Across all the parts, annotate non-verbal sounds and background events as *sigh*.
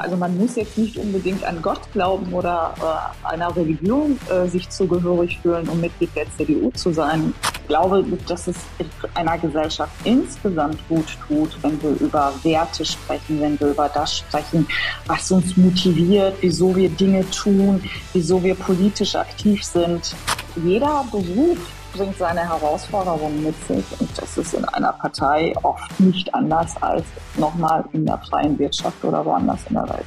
Also man muss jetzt nicht unbedingt an Gott glauben oder äh, einer Religion äh, sich zugehörig fühlen, um Mitglied der CDU zu sein. Ich glaube, dass es einer Gesellschaft insgesamt gut tut, wenn wir über Werte sprechen, wenn wir über das sprechen, was uns motiviert, wieso wir Dinge tun, wieso wir politisch aktiv sind. Jeder Beruf bringt seine Herausforderungen mit sich und das ist in einer Partei oft nicht anders als nochmal in der freien Wirtschaft oder woanders in der Welt.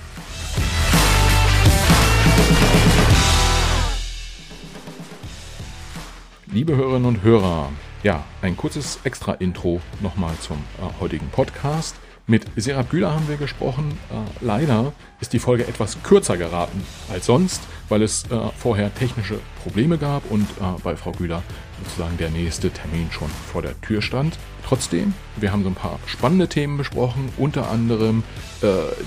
Liebe Hörerinnen und Hörer, ja, ein kurzes Extra-Intro nochmal zum äh, heutigen Podcast. Mit Serap Güler haben wir gesprochen. Äh, leider ist die Folge etwas kürzer geraten als sonst, weil es äh, vorher technische Probleme gab und äh, bei Frau Güler sozusagen der nächste Termin schon vor der Tür stand. Trotzdem, wir haben so ein paar spannende Themen besprochen, unter anderem äh,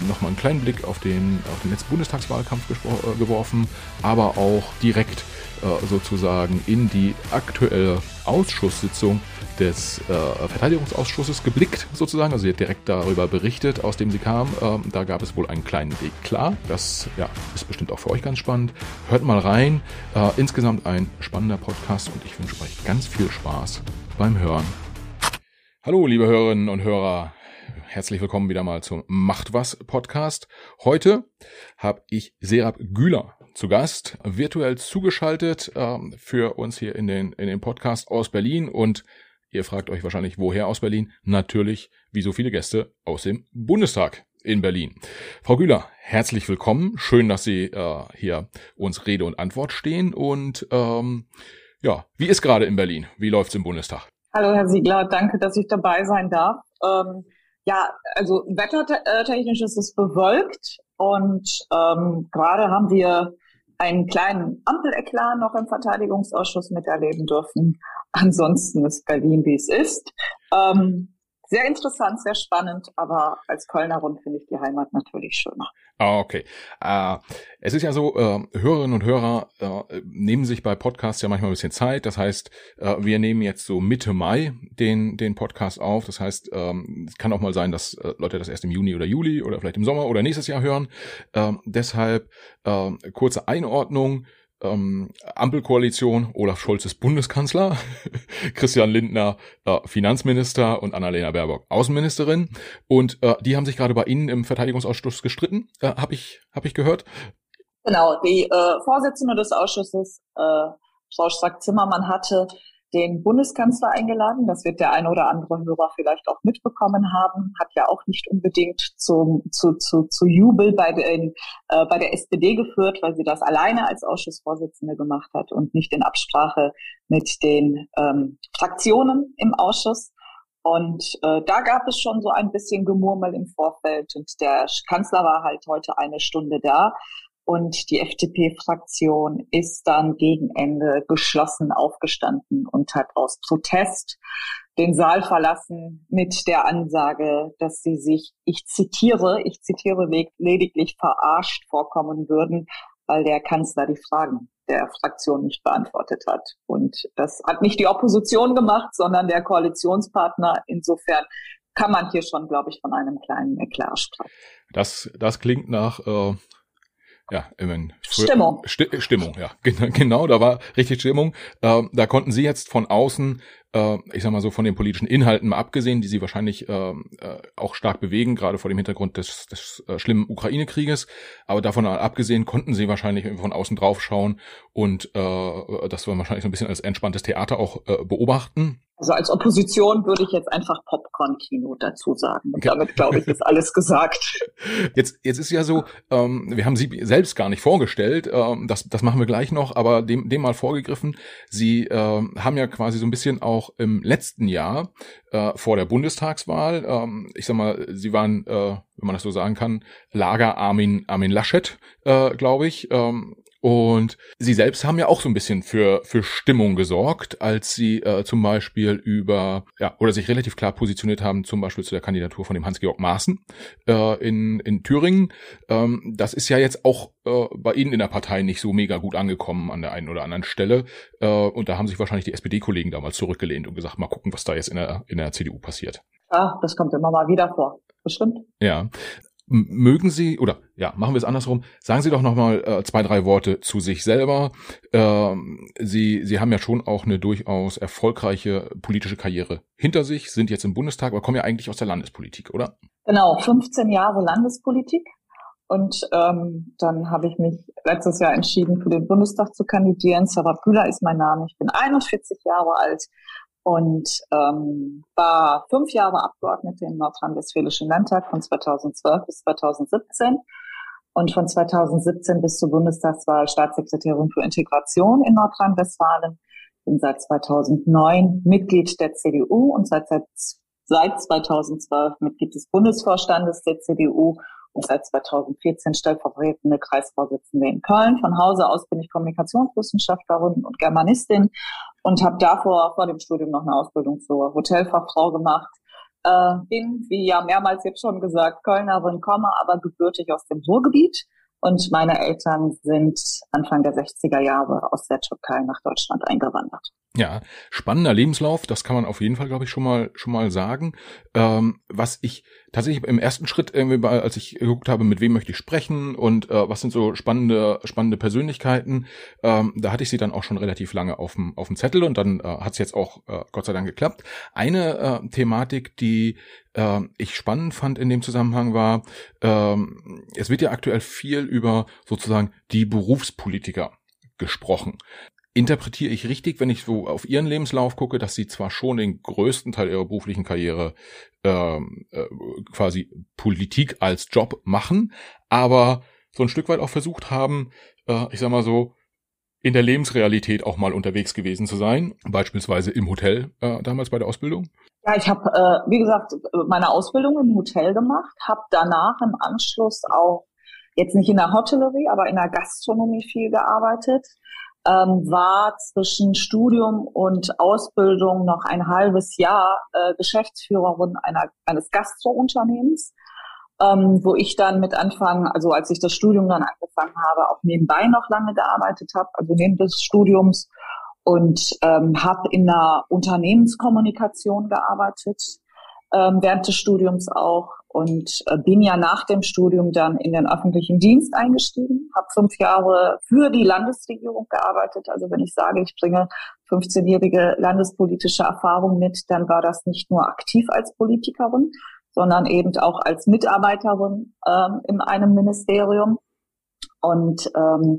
nochmal einen kleinen Blick auf den, auf den letzten Bundestagswahlkampf äh, geworfen, aber auch direkt äh, sozusagen in die aktuelle Ausschusssitzung des äh, Verteidigungsausschusses geblickt, sozusagen. Also sie hat direkt darüber berichtet, aus dem sie kam. Ähm, da gab es wohl einen kleinen Weg klar. Das ja, ist bestimmt auch für euch ganz spannend. Hört mal rein. Äh, insgesamt ein spannender Podcast und ich wünsche euch ganz viel Spaß beim Hören. Hallo, liebe Hörerinnen und Hörer. Herzlich willkommen wieder mal zum Macht was Podcast. Heute habe ich Serap Güler zu Gast, virtuell zugeschaltet äh, für uns hier in den, in den Podcast aus Berlin und Ihr fragt euch wahrscheinlich, woher aus Berlin? Natürlich, wie so viele Gäste, aus dem Bundestag in Berlin. Frau Güler, herzlich willkommen. Schön, dass Sie äh, hier uns Rede und Antwort stehen. Und ähm, ja, wie ist gerade in Berlin? Wie läuft's im Bundestag? Hallo, Herr Siegler. Danke, dass ich dabei sein darf. Ähm, ja, also wettertechnisch ist es bewölkt und ähm, gerade haben wir einen kleinen Ampeleklar noch im Verteidigungsausschuss miterleben dürfen. Ansonsten ist Berlin, wie es ist. Ähm, sehr interessant, sehr spannend, aber als Kölnerin finde ich die Heimat natürlich schöner. Ah, okay. Äh, es ist ja so, äh, Hörerinnen und Hörer äh, nehmen sich bei Podcasts ja manchmal ein bisschen Zeit. Das heißt, äh, wir nehmen jetzt so Mitte Mai den, den Podcast auf. Das heißt, ähm, es kann auch mal sein, dass äh, Leute das erst im Juni oder Juli oder vielleicht im Sommer oder nächstes Jahr hören. Äh, deshalb äh, kurze Einordnung ähm, Ampelkoalition, Olaf Scholz ist Bundeskanzler, *laughs* Christian Lindner äh, Finanzminister und Annalena Baerbock Außenministerin. Und äh, die haben sich gerade bei Ihnen im Verteidigungsausschuss gestritten, äh, habe ich, hab ich gehört. Genau, die äh, Vorsitzende des Ausschusses, äh, Frau Strack-Zimmermann, hatte den Bundeskanzler eingeladen. Das wird der eine oder andere Hörer vielleicht auch mitbekommen haben. Hat ja auch nicht unbedingt zum, zu, zu, zu Jubel bei, den, äh, bei der SPD geführt, weil sie das alleine als Ausschussvorsitzende gemacht hat und nicht in Absprache mit den ähm, Fraktionen im Ausschuss. Und äh, da gab es schon so ein bisschen Gemurmel im Vorfeld. Und der Kanzler war halt heute eine Stunde da und die FDP-Fraktion ist dann gegen Ende geschlossen aufgestanden und hat aus Protest den Saal verlassen mit der Ansage, dass sie sich, ich zitiere, ich zitiere lediglich verarscht vorkommen würden, weil der Kanzler die Fragen der Fraktion nicht beantwortet hat. Und das hat nicht die Opposition gemacht, sondern der Koalitionspartner. Insofern kann man hier schon, glaube ich, von einem kleinen Eklat sprechen. Das, das klingt nach äh, ja, immerhin. Stimmung. Sti Stimmung, ja. Genau, da war richtig Stimmung. Ähm, da konnten Sie jetzt von außen, äh, ich sag mal so von den politischen Inhalten mal abgesehen, die Sie wahrscheinlich äh, äh, auch stark bewegen, gerade vor dem Hintergrund des, des äh, schlimmen Ukraine-Krieges, aber davon abgesehen konnten Sie wahrscheinlich von außen draufschauen und äh, das war wahrscheinlich so ein bisschen als entspanntes Theater auch äh, beobachten. Also als Opposition würde ich jetzt einfach Popcorn-Kino dazu sagen. Und damit, glaube ich, ist alles gesagt. *laughs* Jetzt, jetzt ist ja so, ähm, wir haben Sie selbst gar nicht vorgestellt, ähm, das, das machen wir gleich noch, aber dem, dem mal vorgegriffen. Sie ähm, haben ja quasi so ein bisschen auch im letzten Jahr äh, vor der Bundestagswahl, ähm, ich sag mal, Sie waren, äh, wenn man das so sagen kann, Lager Armin, Armin Laschet, äh, glaube ich. Ähm, und sie selbst haben ja auch so ein bisschen für, für Stimmung gesorgt, als sie äh, zum Beispiel über, ja, oder sich relativ klar positioniert haben, zum Beispiel zu der Kandidatur von dem Hans-Georg Maaßen äh, in, in Thüringen. Ähm, das ist ja jetzt auch äh, bei Ihnen in der Partei nicht so mega gut angekommen an der einen oder anderen Stelle. Äh, und da haben sich wahrscheinlich die SPD-Kollegen damals zurückgelehnt und gesagt, mal gucken, was da jetzt in der, in der CDU passiert. Ja, das kommt immer mal wieder vor. Bestimmt. Ja. Mögen Sie, oder ja, machen wir es andersrum, sagen Sie doch nochmal äh, zwei, drei Worte zu sich selber. Ähm, Sie, Sie haben ja schon auch eine durchaus erfolgreiche politische Karriere hinter sich, sind jetzt im Bundestag, aber kommen ja eigentlich aus der Landespolitik, oder? Genau, 15 Jahre Landespolitik. Und ähm, dann habe ich mich letztes Jahr entschieden, für den Bundestag zu kandidieren. Sarah Bühler ist mein Name. Ich bin 41 Jahre alt und ähm, war fünf Jahre Abgeordnete im Nordrhein-Westfälischen Landtag von 2012 bis 2017 und von 2017 bis zur Bundestagswahl Staatssekretärin für Integration in Nordrhein-Westfalen. Bin seit 2009 Mitglied der CDU und seit, seit, seit 2012 Mitglied des Bundesvorstandes der CDU und seit 2014 stellvertretende Kreisvorsitzende in Köln. Von Hause aus bin ich Kommunikationswissenschaftlerin und Germanistin und habe davor vor dem Studium noch eine Ausbildung zur Hotelfachfrau gemacht. Äh, bin, wie ja mehrmals jetzt schon gesagt, Kölnerin, komme aber gebürtig aus dem Ruhrgebiet. Und meine Eltern sind Anfang der 60er Jahre aus der Türkei nach Deutschland eingewandert. Ja, spannender Lebenslauf, das kann man auf jeden Fall, glaube ich, schon mal schon mal sagen. Ähm, was ich tatsächlich im ersten Schritt irgendwie, als ich geguckt habe, mit wem möchte ich sprechen und äh, was sind so spannende spannende Persönlichkeiten, ähm, da hatte ich sie dann auch schon relativ lange auf dem auf dem Zettel und dann äh, hat es jetzt auch äh, Gott sei Dank geklappt. Eine äh, Thematik, die äh, ich spannend fand in dem Zusammenhang war, äh, es wird ja aktuell viel über sozusagen die Berufspolitiker gesprochen interpretiere ich richtig, wenn ich so auf ihren Lebenslauf gucke, dass sie zwar schon den größten Teil ihrer beruflichen Karriere ähm, äh, quasi Politik als Job machen, aber so ein Stück weit auch versucht haben, äh, ich sag mal so, in der Lebensrealität auch mal unterwegs gewesen zu sein, beispielsweise im Hotel äh, damals bei der Ausbildung? Ja, ich habe, äh, wie gesagt, meine Ausbildung im Hotel gemacht, habe danach im Anschluss auch jetzt nicht in der Hotellerie, aber in der Gastronomie viel gearbeitet ähm, war zwischen Studium und Ausbildung noch ein halbes Jahr äh, Geschäftsführerin einer, eines Gastrounternehmens, ähm, wo ich dann mit Anfang, also als ich das Studium dann angefangen habe, auch nebenbei noch lange gearbeitet habe, also neben des Studiums und ähm, habe in der Unternehmenskommunikation gearbeitet, ähm, während des Studiums auch und äh, bin ja nach dem Studium dann in den öffentlichen Dienst eingestiegen, habe fünf Jahre für die Landesregierung gearbeitet. Also wenn ich sage, ich bringe 15-jährige landespolitische Erfahrung mit, dann war das nicht nur aktiv als Politikerin, sondern eben auch als Mitarbeiterin ähm, in einem Ministerium. Und ähm,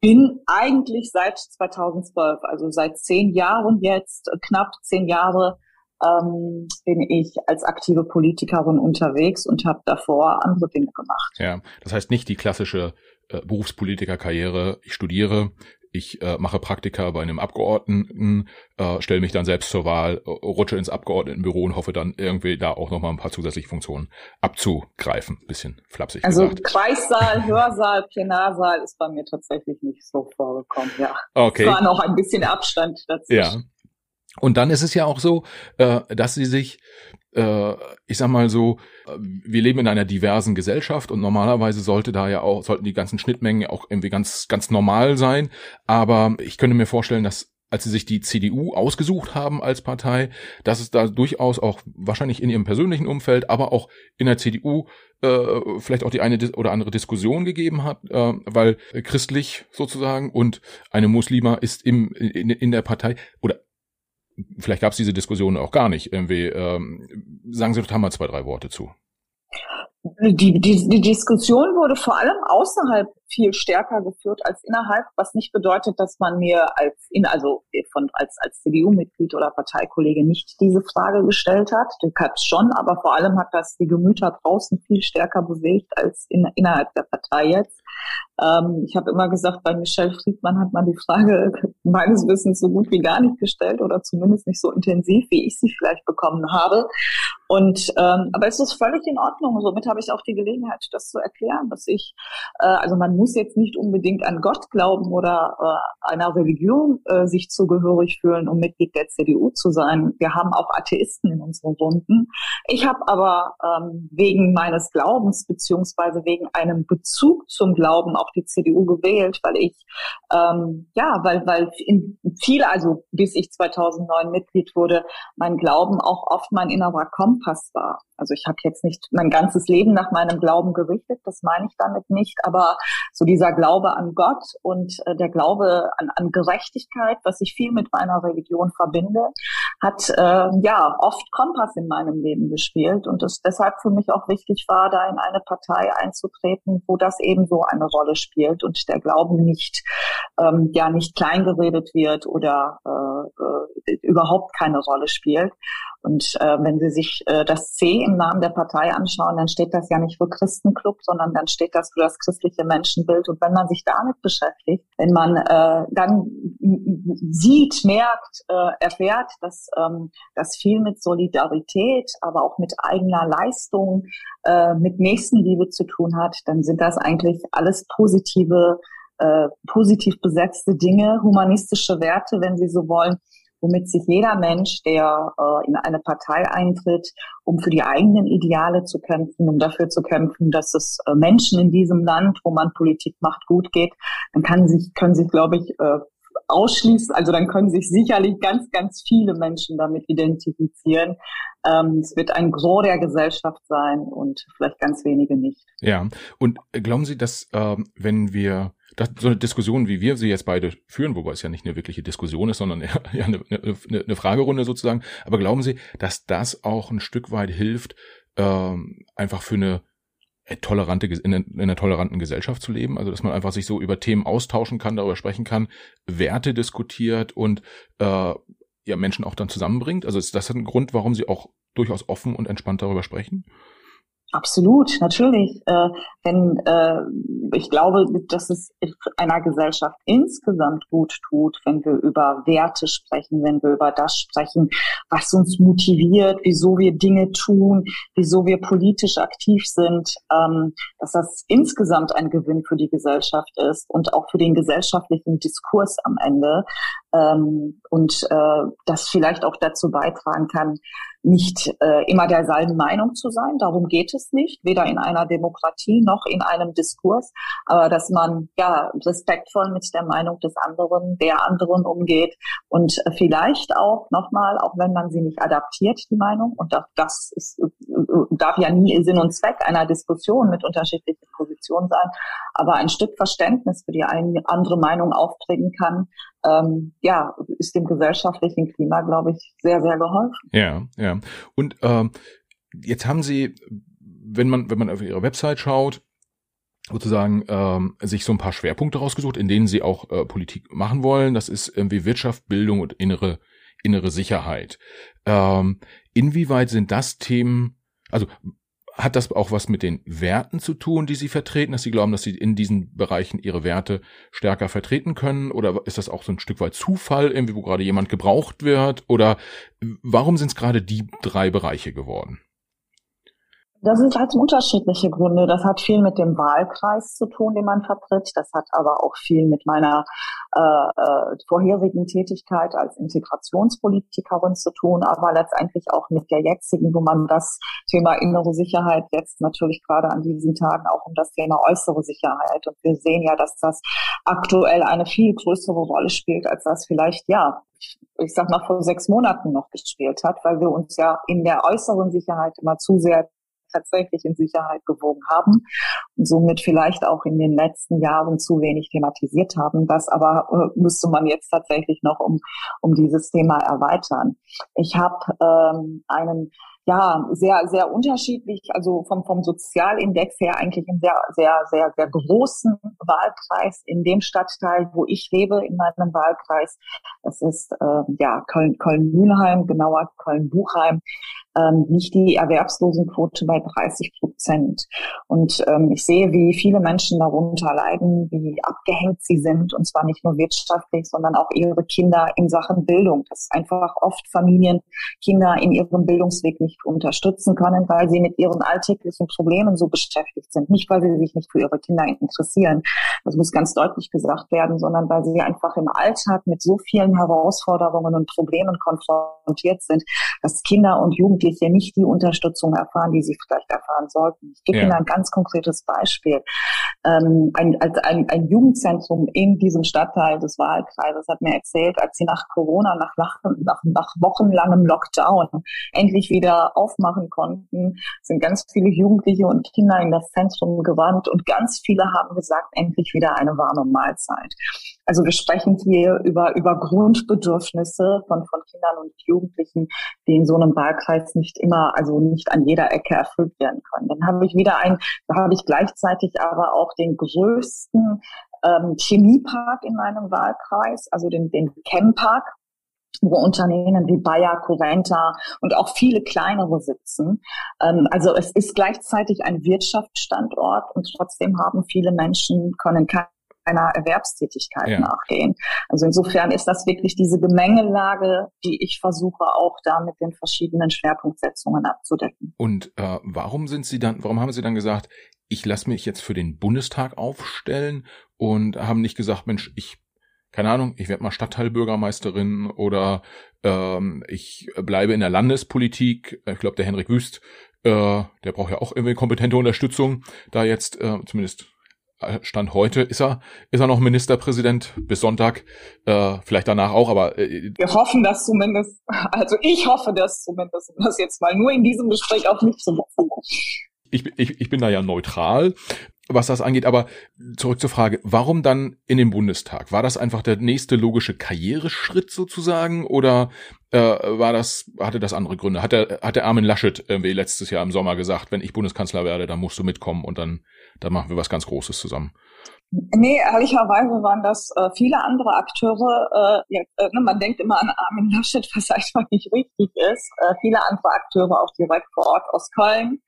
bin eigentlich seit 2012, also seit zehn Jahren jetzt, knapp zehn Jahre, ähm, bin ich als aktive Politikerin unterwegs und habe davor andere Dinge gemacht. Ja, das heißt nicht die klassische äh, Berufspolitikerkarriere. Ich studiere, ich äh, mache Praktika bei einem Abgeordneten, äh, stelle mich dann selbst zur Wahl, äh, rutsche ins Abgeordnetenbüro und hoffe dann irgendwie da auch nochmal ein paar zusätzliche Funktionen abzugreifen. Bisschen flapsig also gesagt. Also Kreissaal, *laughs* Hörsaal, Plenarsaal ist bei mir tatsächlich nicht so vorgekommen, ja. Okay. Es war noch ein bisschen Abstand dazwischen. Ja. Und dann ist es ja auch so, äh, dass sie sich, äh, ich sag mal so, äh, wir leben in einer diversen Gesellschaft und normalerweise sollte da ja auch, sollten die ganzen Schnittmengen auch irgendwie ganz, ganz normal sein. Aber ich könnte mir vorstellen, dass als sie sich die CDU ausgesucht haben als Partei, dass es da durchaus auch wahrscheinlich in ihrem persönlichen Umfeld, aber auch in der CDU äh, vielleicht auch die eine oder andere Diskussion gegeben hat, äh, weil christlich sozusagen und eine Muslima ist im, in, in der Partei oder vielleicht gab es diese Diskussion auch gar nicht. Irgendwie, ähm, sagen Sie doch da mal zwei, drei Worte zu. Die, die, die Diskussion wurde vor allem außerhalb viel stärker geführt als innerhalb, was nicht bedeutet, dass man mir als in, also von als als CDU-Mitglied oder Parteikollege nicht diese Frage gestellt hat. Die hat schon, aber vor allem hat das die Gemüter draußen viel stärker bewegt als in, innerhalb der Partei jetzt. Ähm, ich habe immer gesagt, bei Michelle Friedmann hat man die Frage *laughs* meines Wissens so gut wie gar nicht gestellt oder zumindest nicht so intensiv, wie ich sie vielleicht bekommen habe. Und ähm, aber es ist völlig in Ordnung. Somit habe ich auch die Gelegenheit, das zu erklären, dass ich, äh, also man man muss jetzt nicht unbedingt an Gott glauben oder äh, einer Religion äh, sich zugehörig fühlen, um Mitglied der CDU zu sein. Wir haben auch Atheisten in unseren Runden. Ich habe aber ähm, wegen meines Glaubens beziehungsweise wegen einem Bezug zum Glauben auch die CDU gewählt, weil ich ähm, ja, weil weil in viel, also bis ich 2009 Mitglied wurde, mein Glauben auch oft mein innerer Kompass war. Also ich habe jetzt nicht mein ganzes Leben nach meinem Glauben gerichtet, das meine ich damit nicht, aber so dieser Glaube an Gott und äh, der Glaube an, an Gerechtigkeit, was ich viel mit meiner Religion verbinde, hat äh, ja oft Kompass in meinem Leben gespielt und es deshalb für mich auch wichtig war, da in eine Partei einzutreten, wo das ebenso eine Rolle spielt und der Glauben nicht ähm, ja nicht kleingeredet wird oder äh, äh, überhaupt keine Rolle spielt. Und äh, wenn Sie sich äh, das C im Namen der Partei anschauen, dann steht das ja nicht für Christenclub, sondern dann steht das für das christliche Menschenbild. Und wenn man sich damit beschäftigt, wenn man äh, dann sieht, merkt, äh, erfährt, dass ähm, das viel mit Solidarität, aber auch mit eigener Leistung, äh, mit Nächstenliebe zu tun hat, dann sind das eigentlich alles positive, äh, positiv besetzte Dinge, humanistische Werte, wenn Sie so wollen, womit sich jeder Mensch, der äh, in eine Partei eintritt, um für die eigenen Ideale zu kämpfen, um dafür zu kämpfen, dass es äh, Menschen in diesem Land, wo man Politik macht, gut geht, dann kann sich, können sich, glaube ich, äh, ausschließen, also dann können sich sicherlich ganz, ganz viele Menschen damit identifizieren. Ähm, es wird ein Gros der Gesellschaft sein und vielleicht ganz wenige nicht. Ja, und glauben Sie, dass äh, wenn wir das, so eine Diskussion, wie wir sie jetzt beide führen, wobei es ja nicht eine wirkliche Diskussion ist, sondern eher, *laughs* ja, eine, eine, eine Fragerunde sozusagen. Aber glauben Sie, dass das auch ein Stück weit hilft, ähm, einfach für eine tolerante, in, in einer toleranten Gesellschaft zu leben, also dass man einfach sich so über Themen austauschen kann, darüber sprechen kann, Werte diskutiert und äh, ja Menschen auch dann zusammenbringt. Also ist das ein Grund, warum Sie auch durchaus offen und entspannt darüber sprechen? Absolut, natürlich. Äh, denn äh, ich glaube, dass es einer Gesellschaft insgesamt gut tut, wenn wir über Werte sprechen, wenn wir über das sprechen, was uns motiviert, wieso wir Dinge tun, wieso wir politisch aktiv sind, ähm, dass das insgesamt ein Gewinn für die Gesellschaft ist und auch für den gesellschaftlichen Diskurs am Ende ähm, und äh, das vielleicht auch dazu beitragen kann, nicht äh, immer derselben Meinung zu sein. Darum geht es nicht, weder in einer Demokratie noch in einem Diskurs, aber dass man ja respektvoll mit der Meinung des anderen, der anderen umgeht und äh, vielleicht auch nochmal, auch wenn man sie nicht adaptiert, die Meinung, und das, das ist, äh, darf ja nie Sinn und Zweck einer Diskussion mit unterschiedlichen Positionen sein, aber ein Stück Verständnis für die eine andere Meinung aufbringen kann, ähm, ja, ist dem gesellschaftlichen Klima, glaube ich, sehr, sehr geholfen. Ja, ja. Und ähm, jetzt haben Sie, wenn man, wenn man auf Ihre Website schaut, sozusagen ähm, sich so ein paar Schwerpunkte rausgesucht, in denen Sie auch äh, Politik machen wollen. Das ist irgendwie Wirtschaft, Bildung und innere innere Sicherheit. Ähm, inwieweit sind das Themen, also hat das auch was mit den Werten zu tun, die Sie vertreten, dass Sie glauben, dass Sie in diesen Bereichen Ihre Werte stärker vertreten können? Oder ist das auch so ein Stück weit Zufall, irgendwie, wo gerade jemand gebraucht wird? Oder warum sind es gerade die drei Bereiche geworden? Das sind halt unterschiedliche Gründe. Das hat viel mit dem Wahlkreis zu tun, den man vertritt. Das hat aber auch viel mit meiner äh, äh, vorherigen Tätigkeit als Integrationspolitikerin zu tun, aber letztendlich auch mit der jetzigen, wo man das Thema innere Sicherheit jetzt natürlich gerade an diesen Tagen auch um das Thema äußere Sicherheit. Und wir sehen ja, dass das aktuell eine viel größere Rolle spielt, als das vielleicht, ja, ich sag mal, vor sechs Monaten noch gespielt hat, weil wir uns ja in der äußeren Sicherheit immer zu sehr tatsächlich in Sicherheit gewogen haben und somit vielleicht auch in den letzten Jahren zu wenig thematisiert haben. Das aber äh, müsste man jetzt tatsächlich noch um, um dieses Thema erweitern. Ich habe ähm, einen ja, sehr, sehr unterschiedlich, also vom, vom Sozialindex her eigentlich einen sehr, sehr, sehr, sehr großen Wahlkreis in dem Stadtteil, wo ich lebe, in meinem Wahlkreis. Das ist, äh, ja, Köln, Köln-Mühlheim, genauer Köln-Buchheim. Ähm, liegt die Erwerbslosenquote bei 30 Prozent. Und ähm, ich sehe, wie viele Menschen darunter leiden, wie abgehängt sie sind, und zwar nicht nur wirtschaftlich, sondern auch ihre Kinder in Sachen Bildung. Dass einfach oft Familien Kinder in ihrem Bildungsweg nicht unterstützen können, weil sie mit ihren alltäglichen Problemen so beschäftigt sind. Nicht, weil sie sich nicht für ihre Kinder interessieren. Das muss ganz deutlich gesagt werden, sondern weil sie einfach im Alltag mit so vielen Herausforderungen und Problemen konfrontiert sind, dass Kinder und Jugendliche nicht die Unterstützung erfahren, die sie vielleicht erfahren sollten. Ich gebe ja. Ihnen ein ganz konkretes Beispiel. Ähm, ein, ein, ein Jugendzentrum in diesem Stadtteil des Wahlkreises hat mir erzählt, als sie nach Corona, nach, nach, nach wochenlangem Lockdown endlich wieder aufmachen konnten, sind ganz viele Jugendliche und Kinder in das Zentrum gewandt und ganz viele haben gesagt, endlich wieder eine warme Mahlzeit. Also wir sprechen hier über, über Grundbedürfnisse von, von Kindern und Jugendlichen, die in so einem Wahlkreis nicht immer, also nicht an jeder Ecke erfüllt werden können. Dann habe ich wieder ein, da habe ich gleichzeitig aber auch den größten ähm, Chemiepark in meinem Wahlkreis, also den, den Chempark, wo Unternehmen wie Bayer, Coventa und auch viele kleinere sitzen. Ähm, also es ist gleichzeitig ein Wirtschaftsstandort und trotzdem haben viele Menschen können keine einer Erwerbstätigkeit ja. nachgehen. Also insofern ist das wirklich diese Gemengelage, die ich versuche auch da mit den verschiedenen Schwerpunktsetzungen abzudecken. Und äh, warum sind Sie dann, warum haben Sie dann gesagt, ich lasse mich jetzt für den Bundestag aufstellen und haben nicht gesagt, Mensch, ich keine Ahnung, ich werde mal Stadtteilbürgermeisterin oder ähm, ich bleibe in der Landespolitik. Ich glaube, der Henrik Wüst, äh, der braucht ja auch irgendwie kompetente Unterstützung, da jetzt äh, zumindest Stand heute ist er, ist er noch Ministerpräsident bis Sonntag, äh, vielleicht danach auch, aber äh, wir hoffen das zumindest, also ich hoffe das zumindest, um das jetzt mal nur in diesem Gespräch auch nicht zu machen. Ich, ich, ich bin da ja neutral, was das angeht, aber zurück zur Frage, warum dann in den Bundestag? War das einfach der nächste logische Karriereschritt sozusagen oder äh, war das, hatte das andere Gründe? Hat der, hat der Armin Laschet irgendwie letztes Jahr im Sommer gesagt, wenn ich Bundeskanzler werde, dann musst du mitkommen und dann da machen wir was ganz Großes zusammen. Nee, ehrlicherweise waren das äh, viele andere Akteure. Äh, ja, äh, ne, man denkt immer an Armin Laschet, was *laughs* einfach nicht richtig ist. Äh, viele andere Akteure auch direkt vor Ort aus Köln,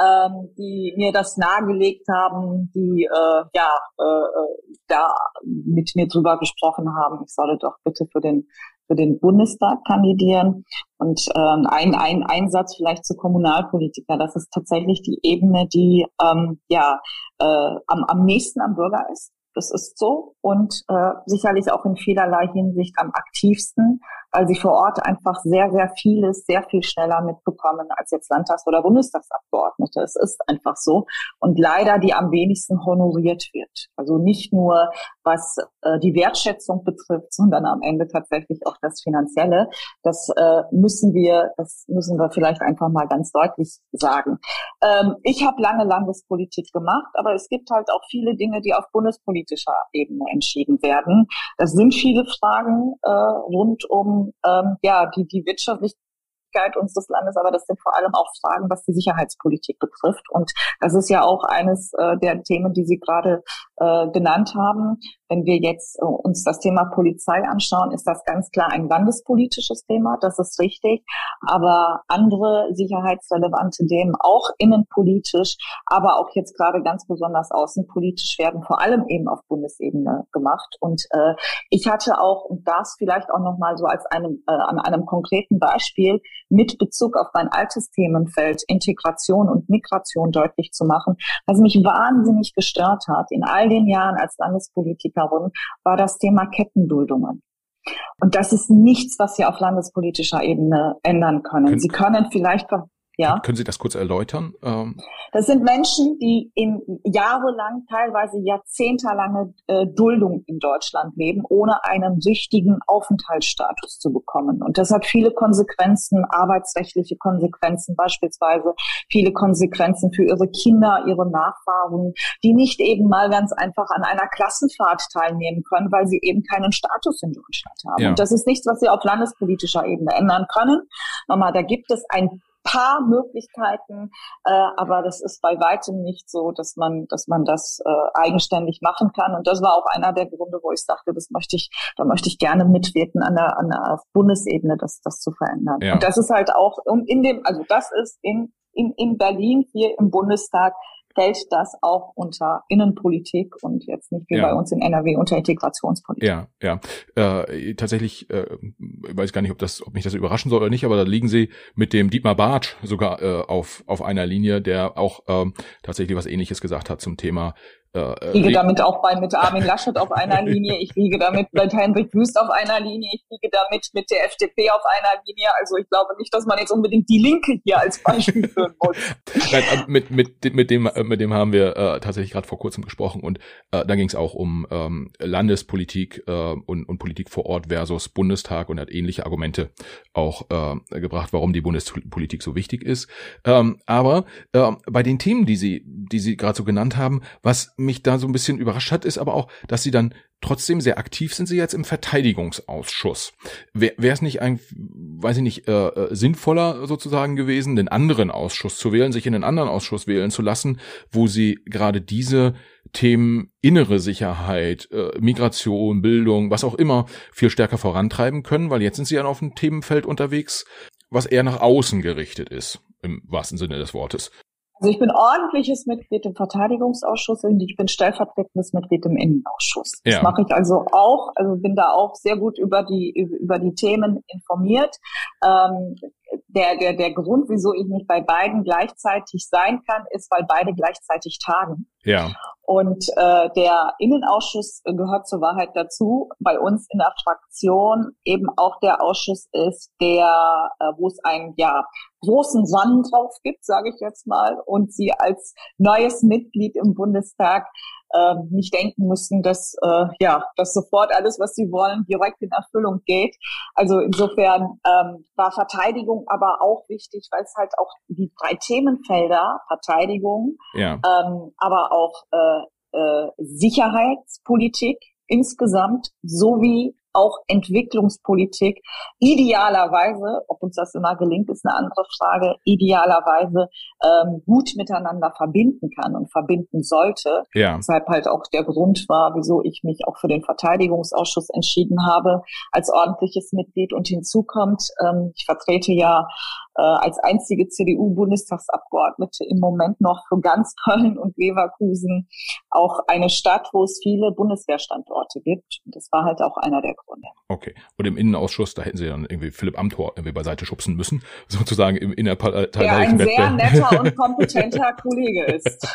ähm, die mir das nahegelegt haben, die äh, ja äh, äh da mit mir drüber gesprochen haben. Ich solle doch bitte für den für den Bundestag kandidieren. Und ähm, ein, ein Einsatz vielleicht zu Kommunalpolitiker, das ist tatsächlich die Ebene, die ähm, ja äh, am, am nächsten am Bürger ist. Das ist so und äh, sicherlich auch in vielerlei Hinsicht am aktivsten, weil sie vor Ort einfach sehr, sehr vieles sehr viel schneller mitbekommen als jetzt Landtags- oder Bundestagsabgeordnete. Es ist einfach so und leider die am wenigsten honoriert wird. Also nicht nur was äh, die Wertschätzung betrifft, sondern am Ende tatsächlich auch das Finanzielle. Das äh, müssen wir, das müssen wir vielleicht einfach mal ganz deutlich sagen. Ähm, ich habe lange Landespolitik gemacht, aber es gibt halt auch viele Dinge, die auf bundespolitischer Ebene entschieden werden. Das sind viele Fragen äh, rund um ähm, ja die die wirtschaftlich unseres Landes, aber das sind vor allem auch Fragen, was die Sicherheitspolitik betrifft. Und das ist ja auch eines äh, der Themen, die Sie gerade äh, genannt haben. Wenn wir jetzt äh, uns das Thema Polizei anschauen, ist das ganz klar ein landespolitisches Thema, das ist richtig. Aber andere sicherheitsrelevante Themen, auch innenpolitisch, aber auch jetzt gerade ganz besonders außenpolitisch, werden vor allem eben auf Bundesebene gemacht. Und äh, ich hatte auch, und das vielleicht auch nochmal so als einem, äh, an einem konkreten Beispiel, mit Bezug auf mein altes Themenfeld Integration und Migration deutlich zu machen, was mich wahnsinnig gestört hat in all den Jahren als Landespolitikerin, war das Thema Kettenduldungen. Und das ist nichts, was Sie auf landespolitischer Ebene ändern können. Sie können vielleicht ja. Können Sie das kurz erläutern? Ähm das sind Menschen, die in jahrelang, teilweise jahrzehntelange äh, Duldung in Deutschland leben, ohne einen richtigen Aufenthaltsstatus zu bekommen. Und das hat viele Konsequenzen, arbeitsrechtliche Konsequenzen beispielsweise, viele Konsequenzen für ihre Kinder, ihre Nachfahren, die nicht eben mal ganz einfach an einer Klassenfahrt teilnehmen können, weil sie eben keinen Status in Deutschland haben. Ja. Und das ist nichts, was sie auf landespolitischer Ebene ändern können. Nochmal, da gibt es ein paar Möglichkeiten, äh, aber das ist bei weitem nicht so, dass man, dass man das äh, eigenständig machen kann. Und das war auch einer der Gründe, wo ich sagte, das möchte ich, da möchte ich gerne mitwirken an der, an der Bundesebene, das, das zu verändern. Ja. Und das ist halt auch in dem, also das ist in in, in Berlin hier im Bundestag fällt das auch unter Innenpolitik und jetzt nicht wie ja. bei uns in NRW unter Integrationspolitik. Ja, ja. Äh, tatsächlich, äh, ich weiß gar nicht, ob das, ob mich das überraschen soll oder nicht, aber da liegen sie mit dem Dietmar Bartsch sogar äh, auf, auf einer Linie, der auch ähm, tatsächlich was ähnliches gesagt hat zum Thema äh, ich liege damit auch bei mit Armin Laschet auf einer Linie, ich liege damit mit Heinrich Wüst auf einer Linie, ich liege damit mit der FDP auf einer Linie. Also ich glaube nicht, dass man jetzt unbedingt die Linke hier als Beispiel führen muss. *laughs* Nein, äh, mit, mit, mit, dem, äh, mit dem haben wir äh, tatsächlich gerade vor kurzem gesprochen und äh, da ging es auch um ähm, Landespolitik äh, und, und Politik vor Ort versus Bundestag und hat ähnliche Argumente auch äh, gebracht, warum die Bundespolitik so wichtig ist. Ähm, aber äh, bei den Themen, die Sie, die Sie gerade so genannt haben, was mich da so ein bisschen überrascht hat, ist aber auch, dass sie dann trotzdem sehr aktiv sind sie jetzt im Verteidigungsausschuss. Wäre es nicht ein, weiß ich nicht, äh, äh, sinnvoller sozusagen gewesen, den anderen Ausschuss zu wählen, sich in einen anderen Ausschuss wählen zu lassen, wo sie gerade diese Themen innere Sicherheit, äh, Migration, Bildung, was auch immer viel stärker vorantreiben können, weil jetzt sind sie ja auf einem Themenfeld unterwegs, was eher nach außen gerichtet ist, im wahrsten Sinne des Wortes. Also ich bin ordentliches Mitglied im Verteidigungsausschuss und ich bin stellvertretendes Mitglied im Innenausschuss. Ja. Das mache ich also auch, also bin da auch sehr gut über die über die Themen informiert. Ähm, der, der, der Grund, wieso ich nicht bei beiden gleichzeitig sein kann, ist, weil beide gleichzeitig tagen. Ja. Und äh, der Innenausschuss gehört zur Wahrheit dazu. Bei uns in der Fraktion eben auch der Ausschuss ist, der, äh, wo es einen ja großen Sonnen drauf gibt, sage ich jetzt mal, und sie als neues Mitglied im Bundestag äh, nicht denken müssen, dass äh, ja, dass sofort alles, was sie wollen, direkt in Erfüllung geht. Also insofern ähm, war Verteidigung aber auch wichtig, weil es halt auch die drei Themenfelder Verteidigung, ja. ähm, aber auch äh, äh, Sicherheitspolitik insgesamt sowie auch Entwicklungspolitik idealerweise, ob uns das immer gelingt, ist eine andere Frage, idealerweise ähm, gut miteinander verbinden kann und verbinden sollte. Ja. Deshalb halt auch der Grund war, wieso ich mich auch für den Verteidigungsausschuss entschieden habe als ordentliches Mitglied. Und hinzu kommt, ähm, ich vertrete ja äh, als einzige CDU-Bundestagsabgeordnete im Moment noch für ganz *laughs* Köln und Leverkusen auch eine Stadt, wo es viele Bundeswehrstandorte gibt. Und das war halt auch einer der Gründe. Okay. Und im Innenausschuss, da hätten Sie dann irgendwie Philipp Amthor irgendwie beiseite schubsen müssen, *laughs* sozusagen im innerparteilichen Der ein sehr netter *laughs* und kompetenter Kollege ist.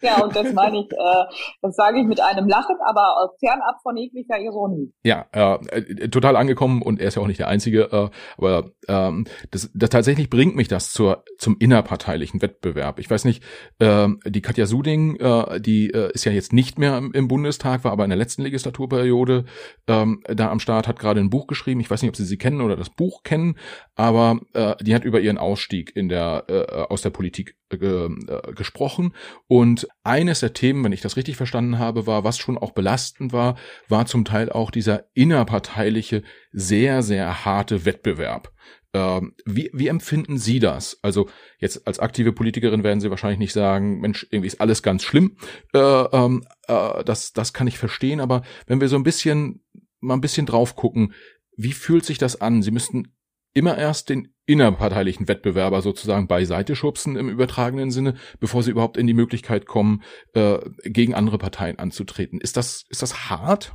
Ja, und das meine ich, äh, das sage ich mit einem Lachen, aber fernab von jeglicher Ironie. Ja, äh, total angekommen und er ist ja auch nicht der Einzige, äh, aber ähm, das, das tatsächlich bringt mich das zur zum innerparteilichen Wettbewerb. Ich weiß nicht, äh, die Katja Suding, äh, die äh, ist ja jetzt nicht mehr im, im Bundestag, war aber in der letzten Legislaturperiode ähm, da am Start, hat gerade ein Buch geschrieben. Ich weiß nicht, ob Sie sie kennen oder das Buch kennen, aber äh, die hat über ihren Ausstieg in der äh, aus der Politik äh, gesprochen und und eines der Themen, wenn ich das richtig verstanden habe, war, was schon auch belastend war, war zum Teil auch dieser innerparteiliche, sehr, sehr harte Wettbewerb. Ähm, wie, wie empfinden Sie das? Also jetzt als aktive Politikerin werden Sie wahrscheinlich nicht sagen, Mensch, irgendwie ist alles ganz schlimm. Äh, ähm, äh, das, das kann ich verstehen, aber wenn wir so ein bisschen mal ein bisschen drauf gucken, wie fühlt sich das an? Sie müssten immer erst den innerparteilichen Wettbewerber sozusagen beiseite schubsen im übertragenen Sinne, bevor sie überhaupt in die Möglichkeit kommen, äh, gegen andere Parteien anzutreten. Ist das, ist das hart?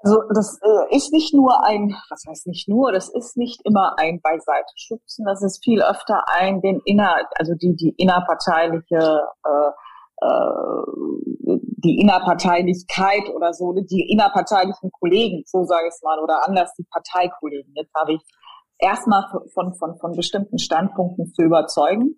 Also das äh, ist nicht nur ein, was heißt nicht nur, das ist nicht immer ein beiseite schubsen, das ist viel öfter ein, den inner, also die, die innerparteiliche äh, äh, die Innerparteilichkeit oder so, die innerparteilichen Kollegen, so sage ich es mal, oder anders die Parteikollegen. Jetzt habe ich erstmal von, von, von bestimmten Standpunkten zu überzeugen,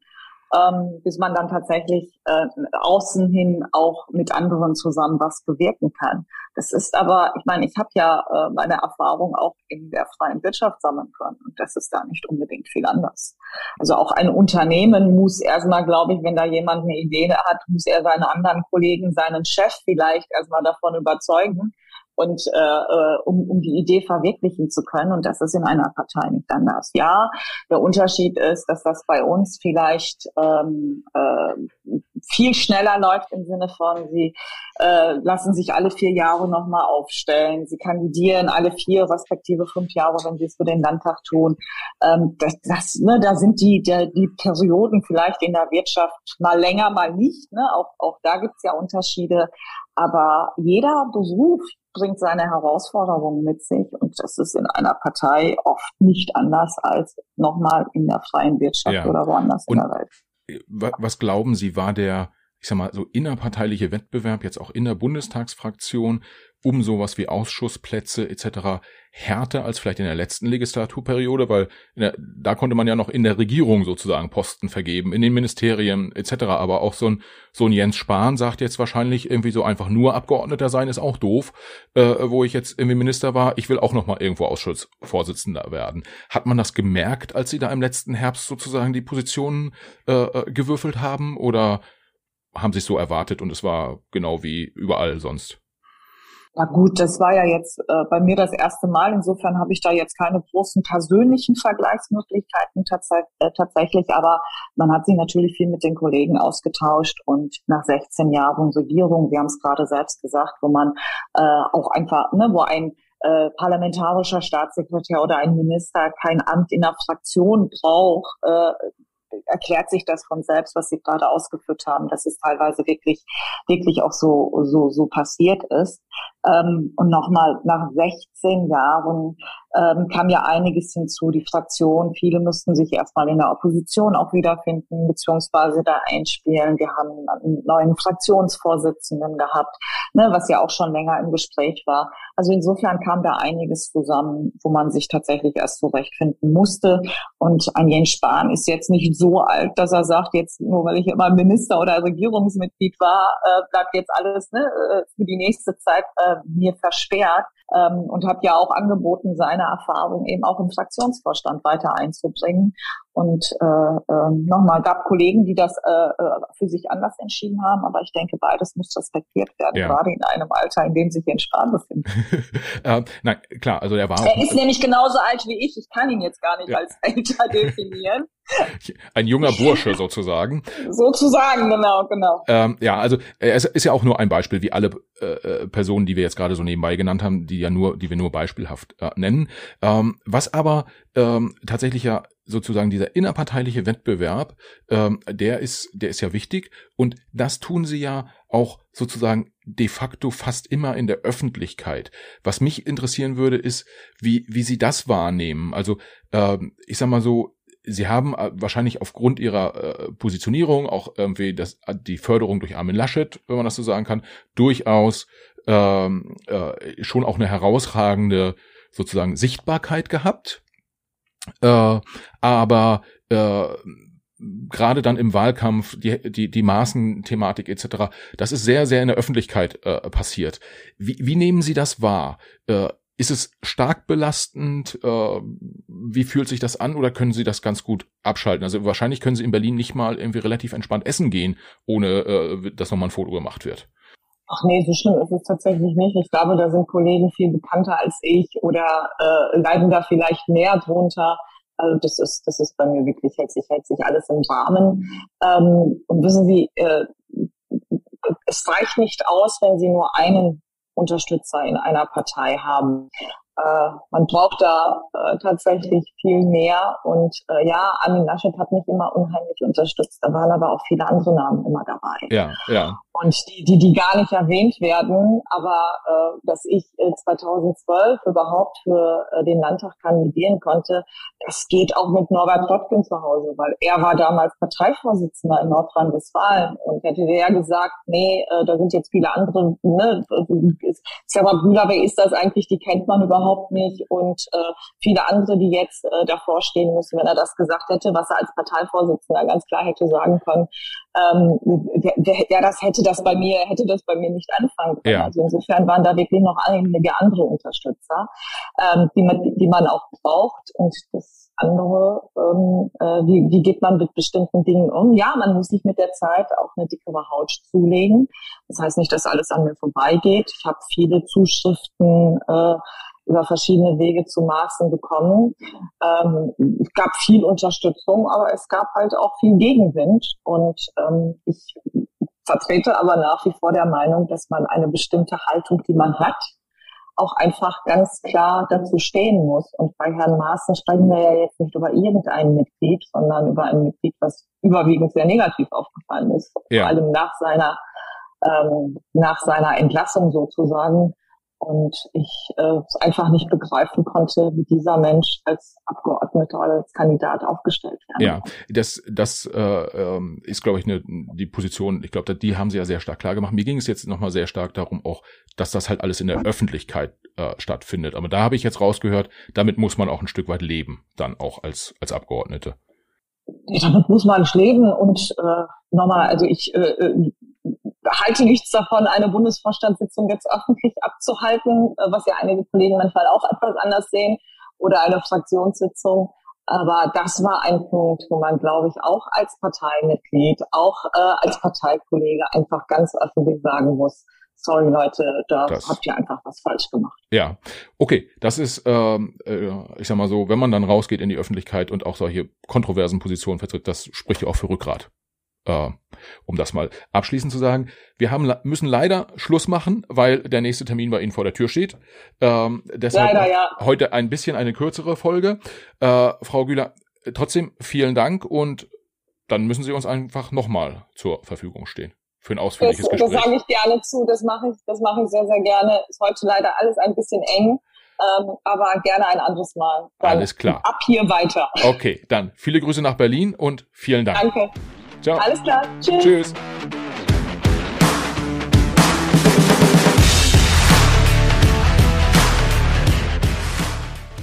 ähm, bis man dann tatsächlich äh, außen hin auch mit anderen zusammen was bewirken kann. Das ist aber, ich meine, ich habe ja äh, meine Erfahrung auch in der freien Wirtschaft sammeln können und das ist da nicht unbedingt viel anders. Also auch ein Unternehmen muss erstmal, glaube ich, wenn da jemand eine Idee hat, muss er seine anderen Kollegen, seinen Chef vielleicht erstmal davon überzeugen, und äh, äh, um, um die Idee verwirklichen zu können. Und das ist in einer Partei nicht anders. Ja, der Unterschied ist, dass das bei uns vielleicht ähm, äh, viel schneller läuft im Sinne von, sie äh, lassen sich alle vier Jahre nochmal aufstellen. Sie kandidieren alle vier, respektive fünf Jahre, wenn sie es für den Landtag tun. Ähm, das, das, ne, da sind die, der, die Perioden vielleicht in der Wirtschaft mal länger, mal nicht. Ne? Auch, auch da gibt's ja Unterschiede. Aber jeder Beruf bringt seine Herausforderungen mit sich und das ist in einer Partei oft nicht anders als nochmal in der freien Wirtschaft ja. oder woanders und in der Welt. Was glauben Sie, war der, ich sag mal, so innerparteiliche Wettbewerb jetzt auch in der Bundestagsfraktion um sowas wie Ausschussplätze etc. härter als vielleicht in der letzten Legislaturperiode, weil der, da konnte man ja noch in der Regierung sozusagen Posten vergeben, in den Ministerien etc. Aber auch so ein, so ein Jens Spahn sagt jetzt wahrscheinlich irgendwie so einfach nur Abgeordneter sein ist auch doof, äh, wo ich jetzt irgendwie Minister war, ich will auch noch mal irgendwo Ausschussvorsitzender werden. Hat man das gemerkt, als sie da im letzten Herbst sozusagen die Positionen äh, äh gewürfelt haben oder haben es so erwartet und es war genau wie überall sonst? Na gut, das war ja jetzt äh, bei mir das erste Mal. Insofern habe ich da jetzt keine großen persönlichen Vergleichsmöglichkeiten tats äh, tatsächlich, aber man hat sich natürlich viel mit den Kollegen ausgetauscht und nach 16 Jahren Regierung, wir haben es gerade selbst gesagt, wo man äh, auch einfach, ne, wo ein äh, parlamentarischer Staatssekretär oder ein Minister kein Amt in der Fraktion braucht, äh, erklärt sich das von selbst, was Sie gerade ausgeführt haben, dass es teilweise wirklich, wirklich auch so, so, so passiert ist. Ähm, und nochmal, nach 16 Jahren ähm, kam ja einiges hinzu. Die Fraktion, viele mussten sich erstmal in der Opposition auch wiederfinden, beziehungsweise da einspielen. Wir haben einen neuen Fraktionsvorsitzenden gehabt, ne, was ja auch schon länger im Gespräch war. Also insofern kam da einiges zusammen, wo man sich tatsächlich erst zurechtfinden musste. Und ein Jens Spahn ist jetzt nicht so alt, dass er sagt, jetzt nur weil ich immer Minister oder Regierungsmitglied war, äh, bleibt jetzt alles ne, äh, für die nächste Zeit äh, mir versperrt ähm, und habe ja auch angeboten, seine Erfahrung eben auch im Fraktionsvorstand weiter einzubringen. Und äh, äh, nochmal, gab Kollegen, die das äh, äh, für sich anders entschieden haben, aber ich denke, beides muss respektiert werden, ja. gerade in einem Alter, in dem sich Jens Spahn befindet. *laughs* äh, nein, klar, also er war. Er ist nämlich genauso alt wie ich. Ich kann ihn jetzt gar nicht ja. als älter *laughs* definieren. Ein junger Bursche sozusagen. sozusagen, genau, genau. Ähm, ja, also es ist ja auch nur ein Beispiel, wie alle äh, äh, Personen, die wir jetzt gerade so nebenbei genannt haben, die ja nur, die wir nur beispielhaft äh, nennen. Ähm, was aber ähm, tatsächlich ja sozusagen dieser innerparteiliche Wettbewerb, ähm, der ist, der ist ja wichtig und das tun sie ja auch sozusagen de facto fast immer in der Öffentlichkeit. Was mich interessieren würde, ist, wie wie sie das wahrnehmen. Also ähm, ich sag mal so, Sie haben äh, wahrscheinlich aufgrund ihrer äh, Positionierung auch irgendwie das, die Förderung durch Armin Laschet, wenn man das so sagen kann, durchaus ähm, äh, schon auch eine herausragende sozusagen Sichtbarkeit gehabt äh, aber äh, gerade dann im Wahlkampf, die, die, die Maßenthematik etc., das ist sehr, sehr in der Öffentlichkeit äh, passiert. Wie, wie nehmen Sie das wahr? Äh, ist es stark belastend? Äh, wie fühlt sich das an oder können Sie das ganz gut abschalten? Also wahrscheinlich können Sie in Berlin nicht mal irgendwie relativ entspannt essen gehen, ohne äh, dass nochmal ein Foto gemacht wird. Ach nee, so schlimm ist es tatsächlich nicht. Ich glaube, da sind Kollegen viel bekannter als ich oder äh, leiden da vielleicht mehr drunter. Also das ist, das ist bei mir wirklich, hält sich, hält sich alles im Rahmen. Ähm, und wissen Sie, äh, es reicht nicht aus, wenn Sie nur einen Unterstützer in einer Partei haben. Äh, man braucht da äh, tatsächlich viel mehr. Und äh, ja, Armin Laschet hat mich immer unheimlich unterstützt. Da waren aber auch viele andere Namen immer dabei. Ja, ja und die, die, die gar nicht erwähnt werden, aber äh, dass ich äh, 2012 überhaupt für äh, den Landtag kandidieren konnte, das geht auch mit Norbert Röttgen zu Hause, weil er war damals Parteivorsitzender in Nordrhein-Westfalen und hätte der gesagt, nee, äh, da sind jetzt viele andere, ne, Sarah Bühler, wer ist das eigentlich, die kennt man überhaupt nicht und äh, viele andere, die jetzt äh, davor stehen müssen, wenn er das gesagt hätte, was er als Parteivorsitzender ganz klar hätte sagen können, ähm, der, der, der das hätte das bei mir, hätte das bei mir nicht anfangen können. Ja. Also insofern waren da wirklich noch einige andere Unterstützer, ähm, die man, die man auch braucht. Und das andere, ähm, äh, wie, wie geht man mit bestimmten Dingen um. Ja, man muss sich mit der Zeit auch eine dickere Haut zulegen. Das heißt nicht, dass alles an mir vorbeigeht. Ich habe viele Zuschriften äh, über verschiedene Wege zu Maßen bekommen. Ähm, es gab viel Unterstützung, aber es gab halt auch viel Gegenwind. Und ähm, ich vertrete aber nach wie vor der Meinung, dass man eine bestimmte Haltung, die man hat, auch einfach ganz klar dazu stehen muss. Und bei Herrn Maaßen sprechen wir ja jetzt nicht über irgendein Mitglied, sondern über ein Mitglied, was überwiegend sehr negativ aufgefallen ist. Ja. Vor allem nach seiner, ähm, nach seiner Entlassung sozusagen und ich äh, einfach nicht begreifen konnte, wie dieser Mensch als Abgeordneter oder als Kandidat aufgestellt werden Ja, das, das äh, ähm, ist, glaube ich, eine, die Position, ich glaube, die haben sie ja sehr stark klar gemacht. Mir ging es jetzt nochmal sehr stark darum, auch, dass das halt alles in der Öffentlichkeit äh, stattfindet. Aber da habe ich jetzt rausgehört, damit muss man auch ein Stück weit leben, dann auch als, als Abgeordnete. Damit muss man leben und äh, nochmal, also ich äh, äh halte nichts davon, eine Bundesvorstandssitzung jetzt öffentlich abzuhalten, äh, was ja einige Kollegen manchmal auch etwas anders sehen, oder eine Fraktionssitzung. Aber das war ein Punkt, wo man, glaube ich, auch als Parteimitglied, auch äh, als Parteikollege einfach ganz öffentlich sagen muss, sorry Leute, da das, habt ihr einfach was falsch gemacht. Ja, okay, das ist, ähm, äh, ich sag mal so, wenn man dann rausgeht in die Öffentlichkeit und auch solche kontroversen Positionen vertritt, das spricht ja auch für Rückgrat. Äh, um das mal abschließend zu sagen. Wir haben, müssen leider Schluss machen, weil der nächste Termin bei Ihnen vor der Tür steht. Ähm, deshalb leider, ja. heute ein bisschen eine kürzere Folge. Äh, Frau Güler, trotzdem vielen Dank und dann müssen Sie uns einfach nochmal zur Verfügung stehen für ein ausführliches das, Gespräch. Das sage ich gerne zu, das mache ich, das mache ich sehr, sehr gerne. Ist heute leider alles ein bisschen eng. Ähm, aber gerne ein anderes Mal. Dann Alles klar. Ab hier weiter. Okay, dann viele Grüße nach Berlin und vielen Dank. Danke. Ciao. Alles klar. Tschüss. Tschüss.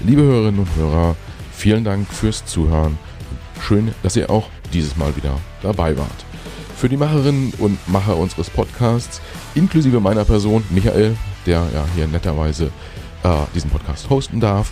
Liebe Hörerinnen und Hörer, vielen Dank fürs Zuhören. Schön, dass ihr auch dieses Mal wieder dabei wart. Für die Macherinnen und Macher unseres Podcasts, inklusive meiner Person, Michael, der ja hier netterweise äh, diesen Podcast hosten darf,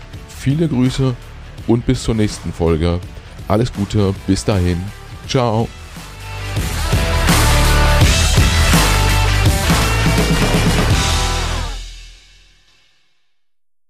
Viele Grüße und bis zur nächsten Folge. Alles Gute, bis dahin. Ciao.